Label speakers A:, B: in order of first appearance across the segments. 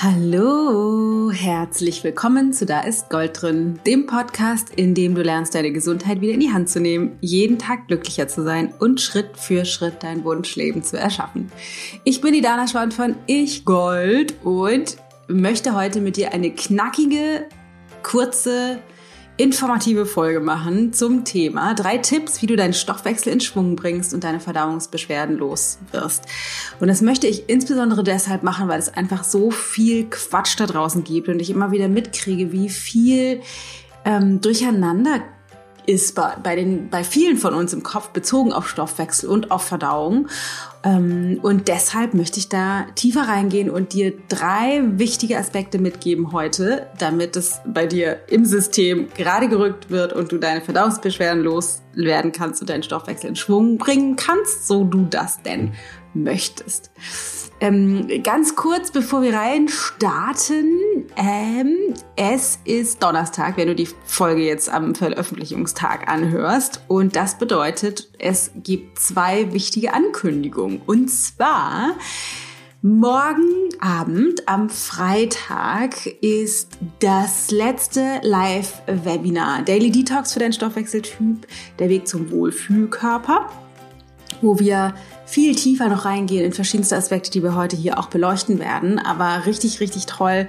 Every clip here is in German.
A: Hallo, herzlich willkommen zu Da ist Gold drin, dem Podcast, in dem du lernst, deine Gesundheit wieder in die Hand zu nehmen, jeden Tag glücklicher zu sein und Schritt für Schritt dein Wunschleben zu erschaffen. Ich bin die Dana Schwand von Ich Gold und möchte heute mit dir eine knackige, kurze, informative Folge machen zum Thema drei Tipps, wie du deinen Stoffwechsel in Schwung bringst und deine Verdauungsbeschwerden los wirst. Und das möchte ich insbesondere deshalb machen, weil es einfach so viel Quatsch da draußen gibt und ich immer wieder mitkriege, wie viel ähm, Durcheinander ist bei, bei, den, bei vielen von uns im Kopf bezogen auf Stoffwechsel und auf Verdauung. Ähm, und deshalb möchte ich da tiefer reingehen und dir drei wichtige Aspekte mitgeben heute, damit es bei dir im System gerade gerückt wird und du deine Verdauungsbeschwerden loswerden kannst und deinen Stoffwechsel in Schwung bringen kannst, so du das denn möchtest. Ähm, ganz kurz, bevor wir rein starten, ähm, es ist Donnerstag, wenn du die Folge jetzt am Veröffentlichungstag anhörst. Und das bedeutet, es gibt zwei wichtige Ankündigungen. Und zwar, Morgen Abend am Freitag ist das letzte Live-Webinar Daily Detox für deinen Stoffwechseltyp, der Weg zum Wohlfühlkörper, wo wir viel tiefer noch reingehen in verschiedenste Aspekte, die wir heute hier auch beleuchten werden. Aber richtig, richtig toll.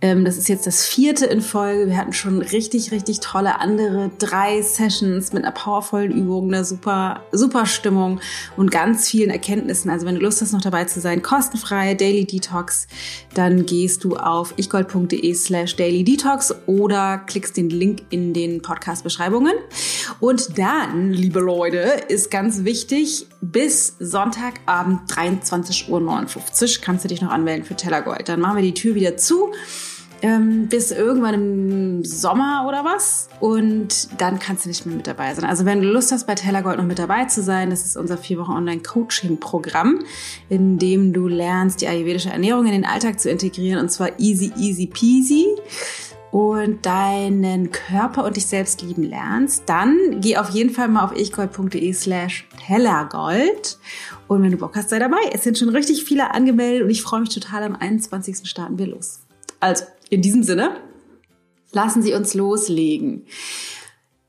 A: Ähm, das ist jetzt das vierte in Folge. Wir hatten schon richtig, richtig tolle andere drei Sessions mit einer powervollen Übung, einer super, super Stimmung und ganz vielen Erkenntnissen. Also wenn du Lust hast, noch dabei zu sein, kostenfrei Daily Detox, dann gehst du auf ichgold.de slash Daily Detox oder klickst den Link in den Podcast-Beschreibungen. Und dann, liebe Leute, ist ganz wichtig, bis Sonntagabend 23.59 Uhr kannst du dich noch anmelden für Tellergold. Dann machen wir die Tür wieder zu. Ähm, bis irgendwann im Sommer oder was. Und dann kannst du nicht mehr mit dabei sein. Also wenn du Lust hast, bei Tellergold noch mit dabei zu sein, das ist unser vier Wochen Online-Coaching-Programm, in dem du lernst, die ayurvedische Ernährung in den Alltag zu integrieren und zwar easy, easy peasy und deinen Körper und dich selbst lieben lernst, dann geh auf jeden Fall mal auf ichgold.de slash tellergold. Und wenn du Bock hast, sei dabei. Es sind schon richtig viele angemeldet und ich freue mich total. Am 21. starten wir los. Also, in diesem Sinne, lassen Sie uns loslegen.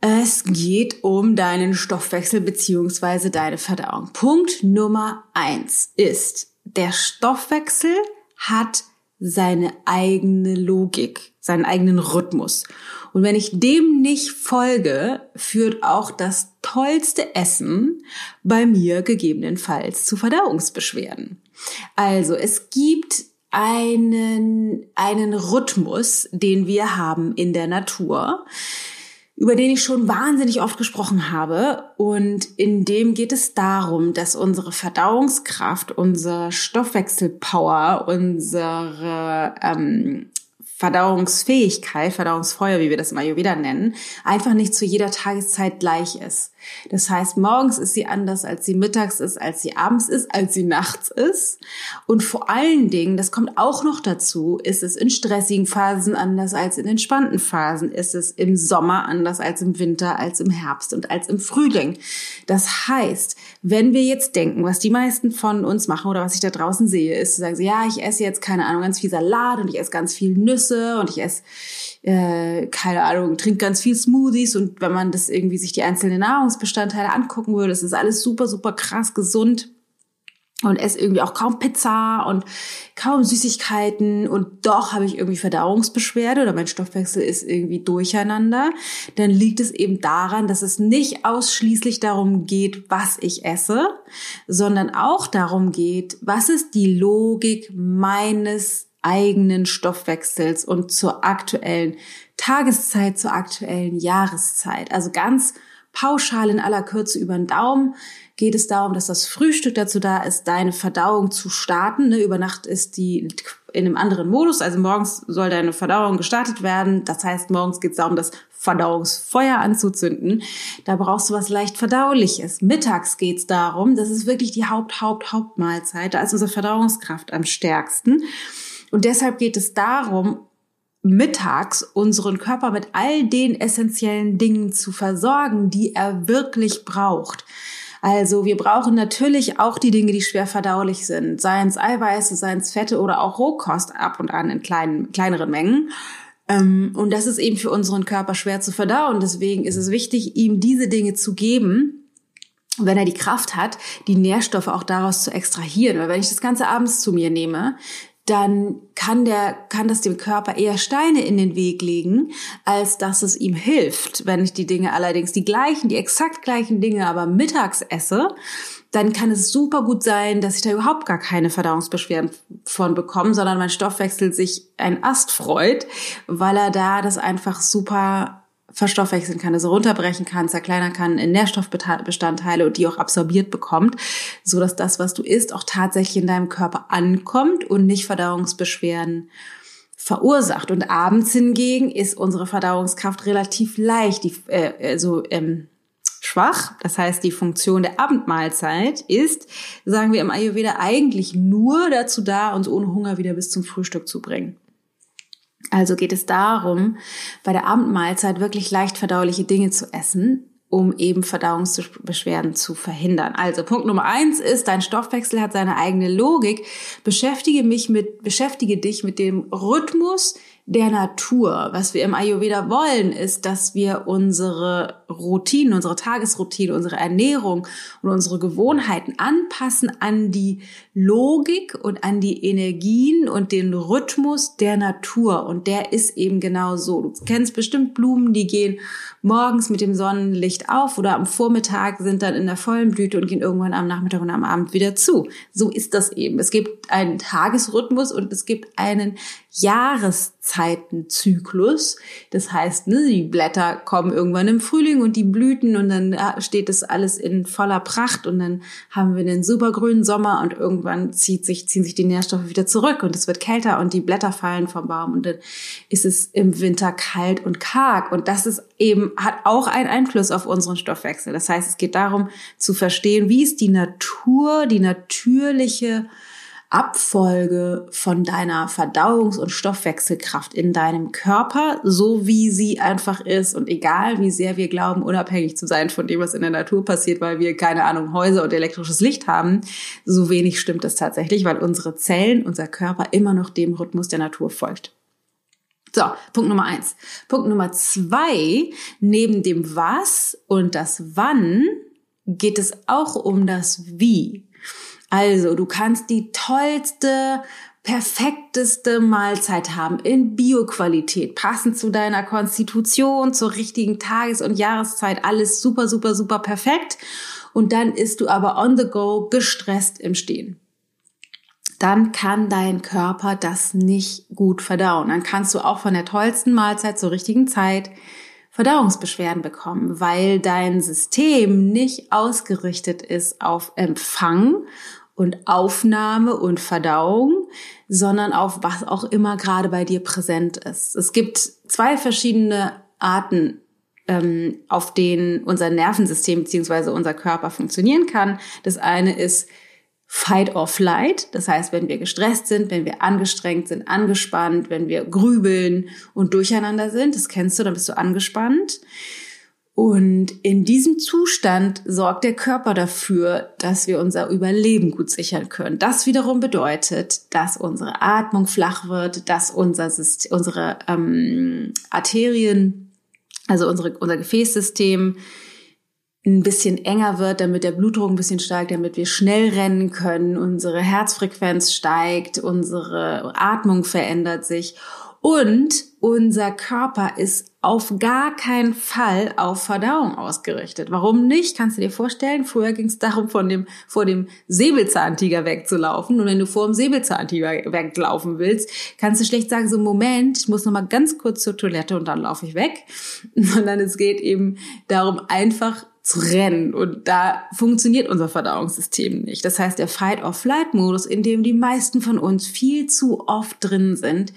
A: Es geht um deinen Stoffwechsel beziehungsweise deine Verdauung. Punkt Nummer eins ist, der Stoffwechsel hat seine eigene Logik, seinen eigenen Rhythmus. Und wenn ich dem nicht folge, führt auch das tollste Essen bei mir gegebenenfalls zu Verdauungsbeschwerden. Also es gibt einen, einen Rhythmus, den wir haben in der Natur, über den ich schon wahnsinnig oft gesprochen habe. Und in dem geht es darum, dass unsere Verdauungskraft, unser Stoffwechselpower, unsere ähm, Verdauungsfähigkeit, Verdauungsfeuer, wie wir das im Ayurveda nennen, einfach nicht zu jeder Tageszeit gleich ist. Das heißt, morgens ist sie anders, als sie mittags ist, als sie abends ist, als sie nachts ist. Und vor allen Dingen, das kommt auch noch dazu, ist es in stressigen Phasen anders als in entspannten Phasen. Ist es im Sommer anders als im Winter, als im Herbst und als im Frühling. Das heißt, wenn wir jetzt denken, was die meisten von uns machen oder was ich da draußen sehe, ist zu sagen, ja, ich esse jetzt keine Ahnung, ganz viel Salat und ich esse ganz viel Nüsse und ich esse äh, keine Ahnung, trinkt ganz viel Smoothies und wenn man das irgendwie sich die einzelnen Nahrungsbestandteile angucken würde, das ist alles super, super krass gesund und esse irgendwie auch kaum Pizza und kaum Süßigkeiten und doch habe ich irgendwie Verdauungsbeschwerde oder mein Stoffwechsel ist irgendwie durcheinander, dann liegt es eben daran, dass es nicht ausschließlich darum geht, was ich esse, sondern auch darum geht, was ist die Logik meines eigenen Stoffwechsels und zur aktuellen Tageszeit, zur aktuellen Jahreszeit. Also ganz pauschal in aller Kürze über den Daumen geht es darum, dass das Frühstück dazu da ist, deine Verdauung zu starten. Ne? Über Nacht ist die in einem anderen Modus, also morgens soll deine Verdauung gestartet werden. Das heißt, morgens geht es darum, das Verdauungsfeuer anzuzünden. Da brauchst du was leicht verdauliches. Mittags geht es darum, das ist wirklich die Haupt, Haupt, Hauptmahlzeit. Da ist unsere Verdauungskraft am stärksten. Und deshalb geht es darum, mittags unseren Körper mit all den essentiellen Dingen zu versorgen, die er wirklich braucht. Also wir brauchen natürlich auch die Dinge, die schwer verdaulich sind, seien es Eiweiße, seien es Fette oder auch Rohkost ab und an in kleinen, kleineren Mengen. Ähm, und das ist eben für unseren Körper schwer zu verdauen. Deswegen ist es wichtig, ihm diese Dinge zu geben, wenn er die Kraft hat, die Nährstoffe auch daraus zu extrahieren. Weil wenn ich das Ganze abends zu mir nehme, dann kann der, kann das dem Körper eher Steine in den Weg legen, als dass es ihm hilft. Wenn ich die Dinge allerdings die gleichen, die exakt gleichen Dinge aber mittags esse, dann kann es super gut sein, dass ich da überhaupt gar keine Verdauungsbeschwerden von bekomme, sondern mein Stoffwechsel sich ein Ast freut, weil er da das einfach super verstoffwechseln kann, also runterbrechen kann, zerkleinern kann in Nährstoffbestandteile und die auch absorbiert bekommt, so dass das, was du isst, auch tatsächlich in deinem Körper ankommt und nicht Verdauungsbeschwerden verursacht. Und abends hingegen ist unsere Verdauungskraft relativ leicht, die, äh, also ähm, schwach. Das heißt, die Funktion der Abendmahlzeit ist, sagen wir im Ayurveda, eigentlich nur dazu da, uns ohne Hunger wieder bis zum Frühstück zu bringen. Also geht es darum, bei der Abendmahlzeit wirklich leicht verdauliche Dinge zu essen, um eben Verdauungsbeschwerden zu verhindern. Also Punkt Nummer eins ist, dein Stoffwechsel hat seine eigene Logik. Beschäftige mich mit, beschäftige dich mit dem Rhythmus der Natur. Was wir im Ayurveda wollen, ist, dass wir unsere Routinen, unsere Tagesroutine, unsere Ernährung und unsere Gewohnheiten anpassen an die Logik und an die Energien und den Rhythmus der Natur. Und der ist eben genau so. Du kennst bestimmt Blumen, die gehen morgens mit dem Sonnenlicht auf oder am Vormittag sind dann in der vollen Blüte und gehen irgendwann am Nachmittag und am Abend wieder zu. So ist das eben. Es gibt einen Tagesrhythmus und es gibt einen Jahreszeitenzyklus. Das heißt, ne, die Blätter kommen irgendwann im Frühling und die Blüten und dann steht das alles in voller Pracht und dann haben wir einen supergrünen Sommer und irgendwann zieht sich, ziehen sich die Nährstoffe wieder zurück und es wird kälter und die Blätter fallen vom Baum und dann ist es im Winter kalt und karg und das ist eben, hat auch einen Einfluss auf unseren Stoffwechsel. Das heißt, es geht darum zu verstehen, wie ist die Natur, die natürliche Abfolge von deiner Verdauungs- und Stoffwechselkraft in deinem Körper, so wie sie einfach ist und egal wie sehr wir glauben, unabhängig zu sein von dem, was in der Natur passiert, weil wir keine Ahnung, Häuser und elektrisches Licht haben, so wenig stimmt das tatsächlich, weil unsere Zellen, unser Körper immer noch dem Rhythmus der Natur folgt. So, Punkt Nummer eins. Punkt Nummer zwei, neben dem Was und das Wann geht es auch um das Wie. Also, du kannst die tollste, perfekteste Mahlzeit haben in Bioqualität, passend zu deiner Konstitution, zur richtigen Tages- und Jahreszeit, alles super, super, super perfekt. Und dann isst du aber on the go gestresst im Stehen. Dann kann dein Körper das nicht gut verdauen. Dann kannst du auch von der tollsten Mahlzeit zur richtigen Zeit Verdauungsbeschwerden bekommen, weil dein System nicht ausgerichtet ist auf Empfang und Aufnahme und Verdauung, sondern auf was auch immer gerade bei dir präsent ist. Es gibt zwei verschiedene Arten, ähm, auf denen unser Nervensystem beziehungsweise unser Körper funktionieren kann. Das eine ist Fight or Flight, das heißt, wenn wir gestresst sind, wenn wir angestrengt sind, angespannt, wenn wir grübeln und durcheinander sind, das kennst du, dann bist du angespannt. Und in diesem Zustand sorgt der Körper dafür, dass wir unser Überleben gut sichern können. Das wiederum bedeutet, dass unsere Atmung flach wird, dass unser System, unsere ähm, Arterien, also unsere, unser Gefäßsystem ein bisschen enger wird, damit der Blutdruck ein bisschen steigt, damit wir schnell rennen können, unsere Herzfrequenz steigt, unsere Atmung verändert sich und unser Körper ist auf gar keinen Fall auf Verdauung ausgerichtet. Warum nicht? Kannst du dir vorstellen? Früher ging es darum, von dem, vor dem Säbelzahntiger wegzulaufen. Und wenn du vor dem Säbelzahntiger weglaufen willst, kannst du schlecht sagen, so Moment, ich muss noch mal ganz kurz zur Toilette und dann laufe ich weg. Sondern es geht eben darum, einfach zu rennen. Und da funktioniert unser Verdauungssystem nicht. Das heißt, der Fight-or-Flight-Modus, in dem die meisten von uns viel zu oft drin sind,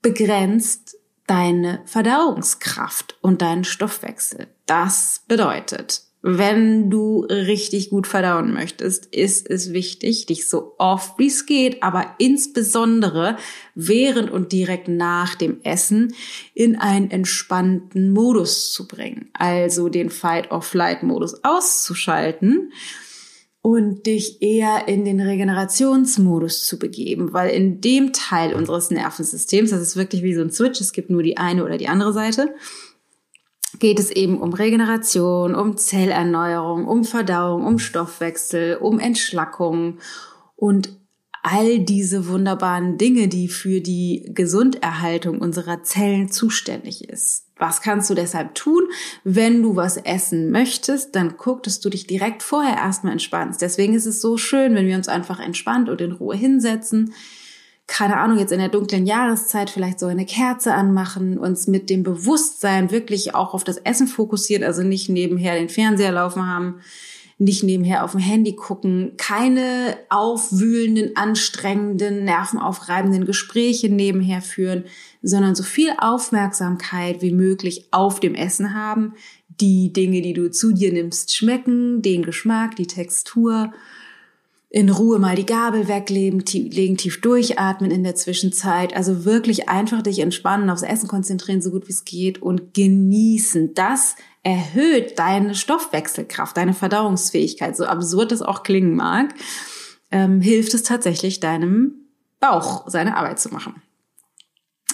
A: begrenzt deine Verdauungskraft und deinen Stoffwechsel. Das bedeutet, wenn du richtig gut verdauen möchtest, ist es wichtig, dich so oft wie es geht, aber insbesondere während und direkt nach dem Essen in einen entspannten Modus zu bringen. Also den Fight-or-Flight-Modus auszuschalten und dich eher in den Regenerationsmodus zu begeben, weil in dem Teil unseres Nervensystems, das ist wirklich wie so ein Switch, es gibt nur die eine oder die andere Seite, geht es eben um Regeneration, um Zellerneuerung, um Verdauung, um Stoffwechsel, um Entschlackung und all diese wunderbaren Dinge, die für die Gesunderhaltung unserer Zellen zuständig ist. Was kannst du deshalb tun? Wenn du was essen möchtest, dann guck, dass du dich direkt vorher erstmal entspannst. Deswegen ist es so schön, wenn wir uns einfach entspannt und in Ruhe hinsetzen, keine Ahnung, jetzt in der dunklen Jahreszeit vielleicht so eine Kerze anmachen, uns mit dem Bewusstsein wirklich auch auf das Essen fokussiert, also nicht nebenher den Fernseher laufen haben, nicht nebenher auf dem Handy gucken, keine aufwühlenden, anstrengenden, nervenaufreibenden Gespräche nebenher führen, sondern so viel Aufmerksamkeit wie möglich auf dem Essen haben, die Dinge, die du zu dir nimmst, schmecken, den Geschmack, die Textur in Ruhe mal die Gabel weglegen, tief, legen, tief durchatmen in der Zwischenzeit. Also wirklich einfach dich entspannen, aufs Essen konzentrieren, so gut wie es geht und genießen. Das erhöht deine Stoffwechselkraft, deine Verdauungsfähigkeit. So absurd das auch klingen mag, ähm, hilft es tatsächlich deinem Bauch seine Arbeit zu machen.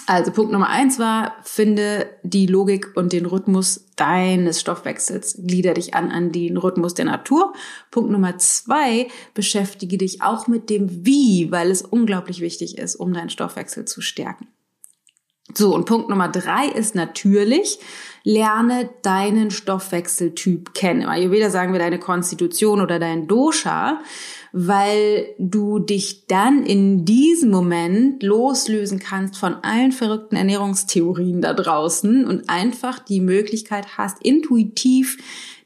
A: Also Punkt Nummer eins war, finde die Logik und den Rhythmus deines Stoffwechsels. Glieder dich an an den Rhythmus der Natur. Punkt Nummer zwei, beschäftige dich auch mit dem Wie, weil es unglaublich wichtig ist, um deinen Stoffwechsel zu stärken. So, und Punkt Nummer drei ist natürlich, lerne deinen Stoffwechseltyp kennen. Im Ayurveda sagen wir deine Konstitution oder dein Dosha weil du dich dann in diesem Moment loslösen kannst von allen verrückten Ernährungstheorien da draußen und einfach die Möglichkeit hast, intuitiv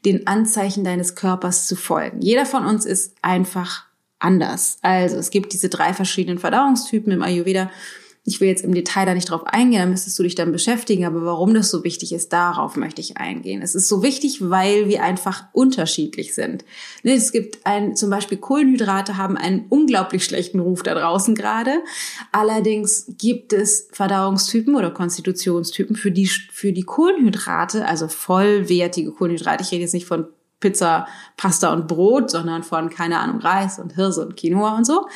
A: den Anzeichen deines Körpers zu folgen. Jeder von uns ist einfach anders. Also es gibt diese drei verschiedenen Verdauungstypen im Ayurveda ich will jetzt im Detail da nicht drauf eingehen, da müsstest du dich dann beschäftigen, aber warum das so wichtig ist, darauf möchte ich eingehen. Es ist so wichtig, weil wir einfach unterschiedlich sind. Ne, es gibt ein, zum Beispiel Kohlenhydrate haben einen unglaublich schlechten Ruf da draußen gerade. Allerdings gibt es Verdauungstypen oder Konstitutionstypen für die, für die Kohlenhydrate, also vollwertige Kohlenhydrate. Ich rede jetzt nicht von Pizza, Pasta und Brot, sondern von, keine Ahnung, Reis und Hirse und Quinoa und so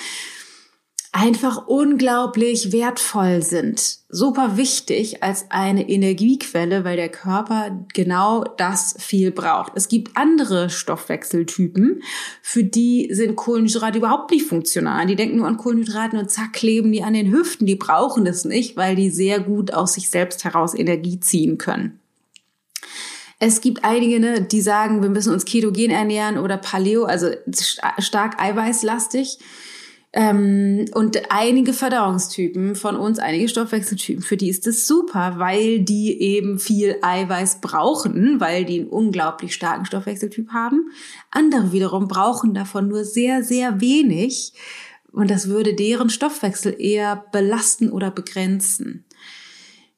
A: einfach unglaublich wertvoll sind. Super wichtig als eine Energiequelle, weil der Körper genau das viel braucht. Es gibt andere Stoffwechseltypen, für die sind Kohlenhydrate überhaupt nicht funktional. Die denken nur an Kohlenhydraten und zack, kleben die an den Hüften. Die brauchen das nicht, weil die sehr gut aus sich selbst heraus Energie ziehen können. Es gibt einige, ne, die sagen, wir müssen uns ketogen ernähren oder Paleo, also stark eiweißlastig. Ähm, und einige Verdauungstypen von uns, einige Stoffwechseltypen, für die ist es super, weil die eben viel Eiweiß brauchen, weil die einen unglaublich starken Stoffwechseltyp haben. Andere wiederum brauchen davon nur sehr, sehr wenig. Und das würde deren Stoffwechsel eher belasten oder begrenzen.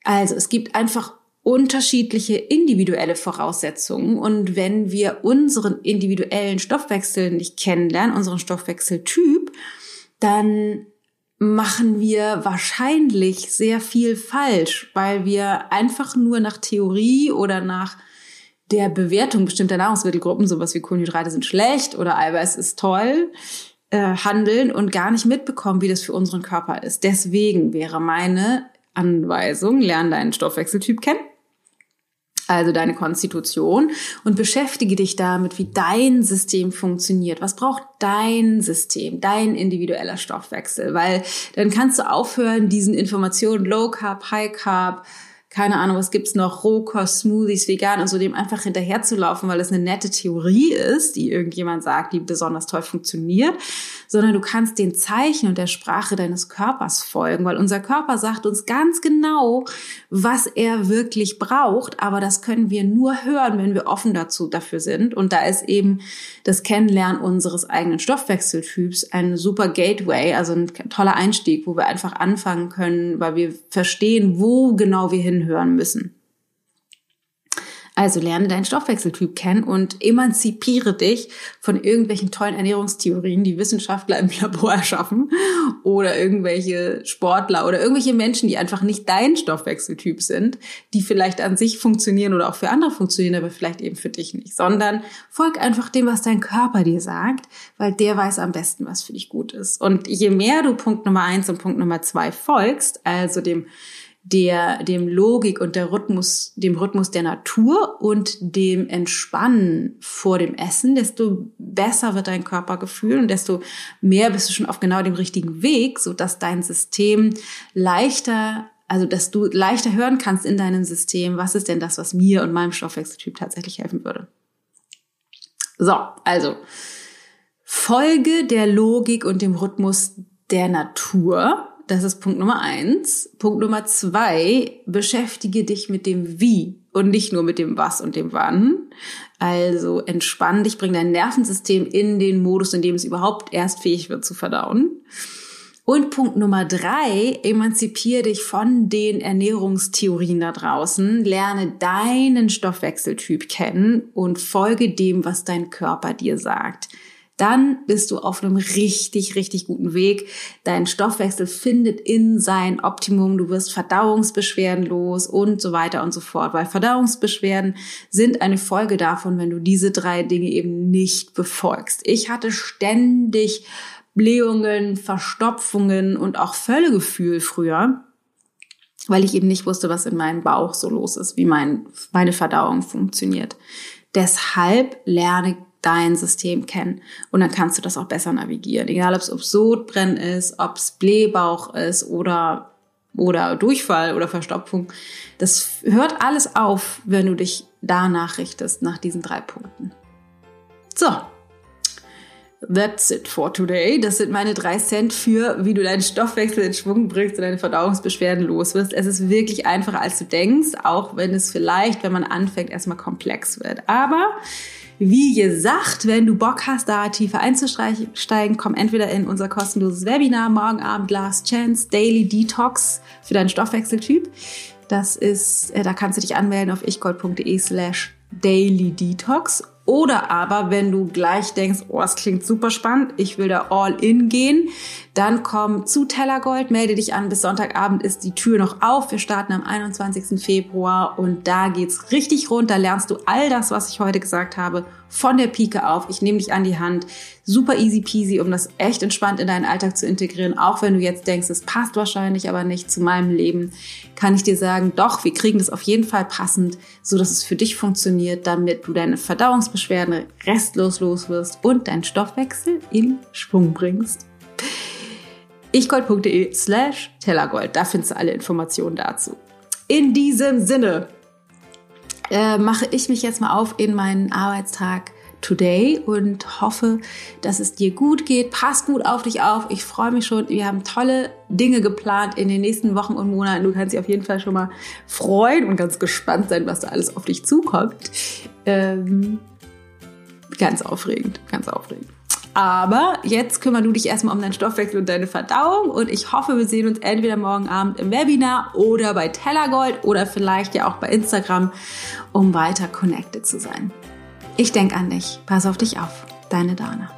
A: Also es gibt einfach unterschiedliche individuelle Voraussetzungen. Und wenn wir unseren individuellen Stoffwechsel nicht kennenlernen, unseren Stoffwechseltyp, dann machen wir wahrscheinlich sehr viel falsch, weil wir einfach nur nach Theorie oder nach der Bewertung bestimmter Nahrungsmittelgruppen, sowas wie Kohlenhydrate sind schlecht oder Eiweiß ist toll, äh, handeln und gar nicht mitbekommen, wie das für unseren Körper ist. Deswegen wäre meine Anweisung, lern deinen Stoffwechseltyp kennen also deine Konstitution, und beschäftige dich damit, wie dein System funktioniert. Was braucht dein System, dein individueller Stoffwechsel? Weil dann kannst du aufhören, diesen Informationen Low Carb, High Carb, keine Ahnung, was gibt's noch, Rohkost, Smoothies, vegan und so dem einfach hinterherzulaufen, weil es eine nette Theorie ist, die irgendjemand sagt, die besonders toll funktioniert, sondern du kannst den Zeichen und der Sprache deines Körpers folgen, weil unser Körper sagt uns ganz genau, was er wirklich braucht, aber das können wir nur hören, wenn wir offen dazu dafür sind. Und da ist eben das Kennenlernen unseres eigenen Stoffwechseltyps ein super Gateway, also ein toller Einstieg, wo wir einfach anfangen können, weil wir verstehen, wo genau wir hin hinhören müssen. Also lerne deinen Stoffwechseltyp kennen und emanzipiere dich von irgendwelchen tollen Ernährungstheorien, die Wissenschaftler im Labor erschaffen oder irgendwelche Sportler oder irgendwelche Menschen, die einfach nicht dein Stoffwechseltyp sind, die vielleicht an sich funktionieren oder auch für andere funktionieren, aber vielleicht eben für dich nicht, sondern folg einfach dem, was dein Körper dir sagt, weil der weiß am besten, was für dich gut ist. Und je mehr du Punkt Nummer eins und Punkt Nummer zwei folgst, also dem der, dem Logik und der Rhythmus, dem Rhythmus der Natur und dem Entspannen vor dem Essen, desto besser wird dein Körpergefühl und desto mehr bist du schon auf genau dem richtigen Weg, so dass dein System leichter also dass du leichter hören kannst in deinem System, was ist denn das, was mir und meinem Stoffwechseltyp tatsächlich helfen würde. So, also Folge der Logik und dem Rhythmus der Natur das ist Punkt Nummer eins. Punkt Nummer zwei, beschäftige dich mit dem Wie und nicht nur mit dem Was und dem Wann. Also entspann dich, bring dein Nervensystem in den Modus, in dem es überhaupt erst fähig wird zu verdauen. Und Punkt Nummer drei, emanzipier dich von den Ernährungstheorien da draußen, lerne deinen Stoffwechseltyp kennen und folge dem, was dein Körper dir sagt dann bist du auf einem richtig, richtig guten Weg. Dein Stoffwechsel findet in sein Optimum. Du wirst Verdauungsbeschwerden los und so weiter und so fort. Weil Verdauungsbeschwerden sind eine Folge davon, wenn du diese drei Dinge eben nicht befolgst. Ich hatte ständig Blähungen, Verstopfungen und auch Völlegefühl früher weil ich eben nicht wusste, was in meinem Bauch so los ist, wie mein, meine Verdauung funktioniert. Deshalb lerne dein System kennen. Und dann kannst du das auch besser navigieren. Egal, ob es Sodbrennen ist, ob es Blähbauch ist oder, oder Durchfall oder Verstopfung. Das hört alles auf, wenn du dich danach richtest, nach diesen drei Punkten. So. That's it for today. Das sind meine drei Cent für, wie du deinen Stoffwechsel in Schwung bringst und deine Verdauungsbeschwerden los wirst. Es ist wirklich einfacher, als du denkst, auch wenn es vielleicht, wenn man anfängt, erstmal komplex wird. Aber wie gesagt, wenn du Bock hast, da tiefer einzusteigen, komm entweder in unser kostenloses Webinar Morgen Abend Last Chance Daily Detox für deinen Stoffwechseltyp. Das ist, äh, da kannst du dich anmelden auf ichgold.de slash daily detox oder aber, wenn du gleich denkst, oh, es klingt super spannend, ich will da all in gehen, dann komm zu Tellergold, melde dich an. Bis Sonntagabend ist die Tür noch auf. Wir starten am 21. Februar und da geht's richtig rund. Da lernst du all das, was ich heute gesagt habe, von der Pike auf. Ich nehme dich an die Hand. Super easy peasy, um das echt entspannt in deinen Alltag zu integrieren. Auch wenn du jetzt denkst, es passt wahrscheinlich aber nicht zu meinem Leben, kann ich dir sagen, doch, wir kriegen das auf jeden Fall passend, so dass es für dich funktioniert, damit du deine Verdauungsbeschwerden restlos los wirst und deinen Stoffwechsel in Schwung bringst ichgold.de slash tellergold. Da findest du alle Informationen dazu. In diesem Sinne äh, mache ich mich jetzt mal auf in meinen Arbeitstag today und hoffe, dass es dir gut geht. Pass gut auf dich auf. Ich freue mich schon. Wir haben tolle Dinge geplant in den nächsten Wochen und Monaten. Du kannst dich auf jeden Fall schon mal freuen und ganz gespannt sein, was da alles auf dich zukommt. Ähm, ganz aufregend, ganz aufregend. Aber jetzt kümmer du dich erstmal um deinen Stoffwechsel und deine Verdauung und ich hoffe, wir sehen uns entweder morgen Abend im Webinar oder bei Tellergold oder vielleicht ja auch bei Instagram, um weiter connected zu sein. Ich denke an dich. Pass auf dich auf. Deine Dana.